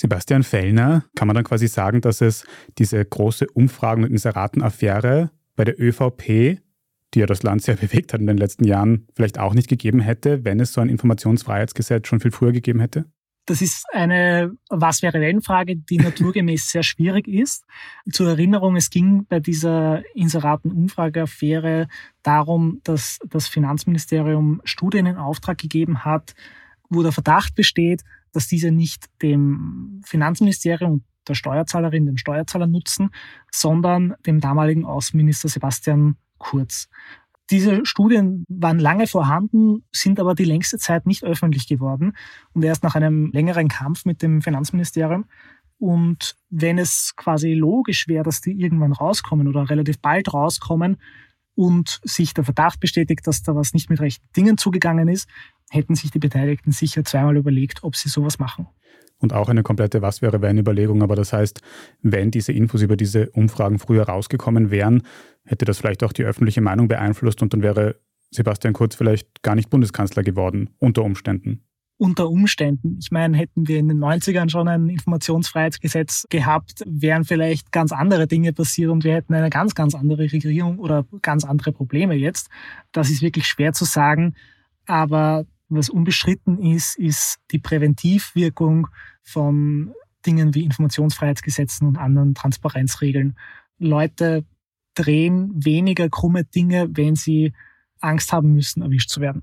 Sebastian Fellner, kann man dann quasi sagen, dass es diese große Umfragen- und Inseratenaffäre bei der ÖVP, die ja das Land sehr bewegt hat in den letzten Jahren, vielleicht auch nicht gegeben hätte, wenn es so ein Informationsfreiheitsgesetz schon viel früher gegeben hätte? Das ist eine Was wäre wenn Frage, die naturgemäß sehr schwierig ist. Zur Erinnerung, es ging bei dieser Inseraten-Umfrageaffäre darum, dass das Finanzministerium Studien in Auftrag gegeben hat, wo der Verdacht besteht, dass diese nicht dem Finanzministerium und der Steuerzahlerin, dem Steuerzahler nutzen, sondern dem damaligen Außenminister Sebastian Kurz. Diese Studien waren lange vorhanden, sind aber die längste Zeit nicht öffentlich geworden und erst nach einem längeren Kampf mit dem Finanzministerium. Und wenn es quasi logisch wäre, dass die irgendwann rauskommen oder relativ bald rauskommen und sich der Verdacht bestätigt, dass da was nicht mit rechten Dingen zugegangen ist, hätten sich die Beteiligten sicher zweimal überlegt, ob sie sowas machen. Und auch eine komplette Was wäre wenn Überlegung. Aber das heißt, wenn diese Infos über diese Umfragen früher rausgekommen wären, hätte das vielleicht auch die öffentliche Meinung beeinflusst und dann wäre Sebastian Kurz vielleicht gar nicht Bundeskanzler geworden, unter Umständen. Unter Umständen. Ich meine, hätten wir in den 90ern schon ein Informationsfreiheitsgesetz gehabt, wären vielleicht ganz andere Dinge passiert und wir hätten eine ganz, ganz andere Regierung oder ganz andere Probleme jetzt. Das ist wirklich schwer zu sagen. Aber was unbestritten ist, ist die Präventivwirkung von Dingen wie Informationsfreiheitsgesetzen und anderen Transparenzregeln. Leute drehen weniger krumme Dinge, wenn sie Angst haben müssen, erwischt zu werden.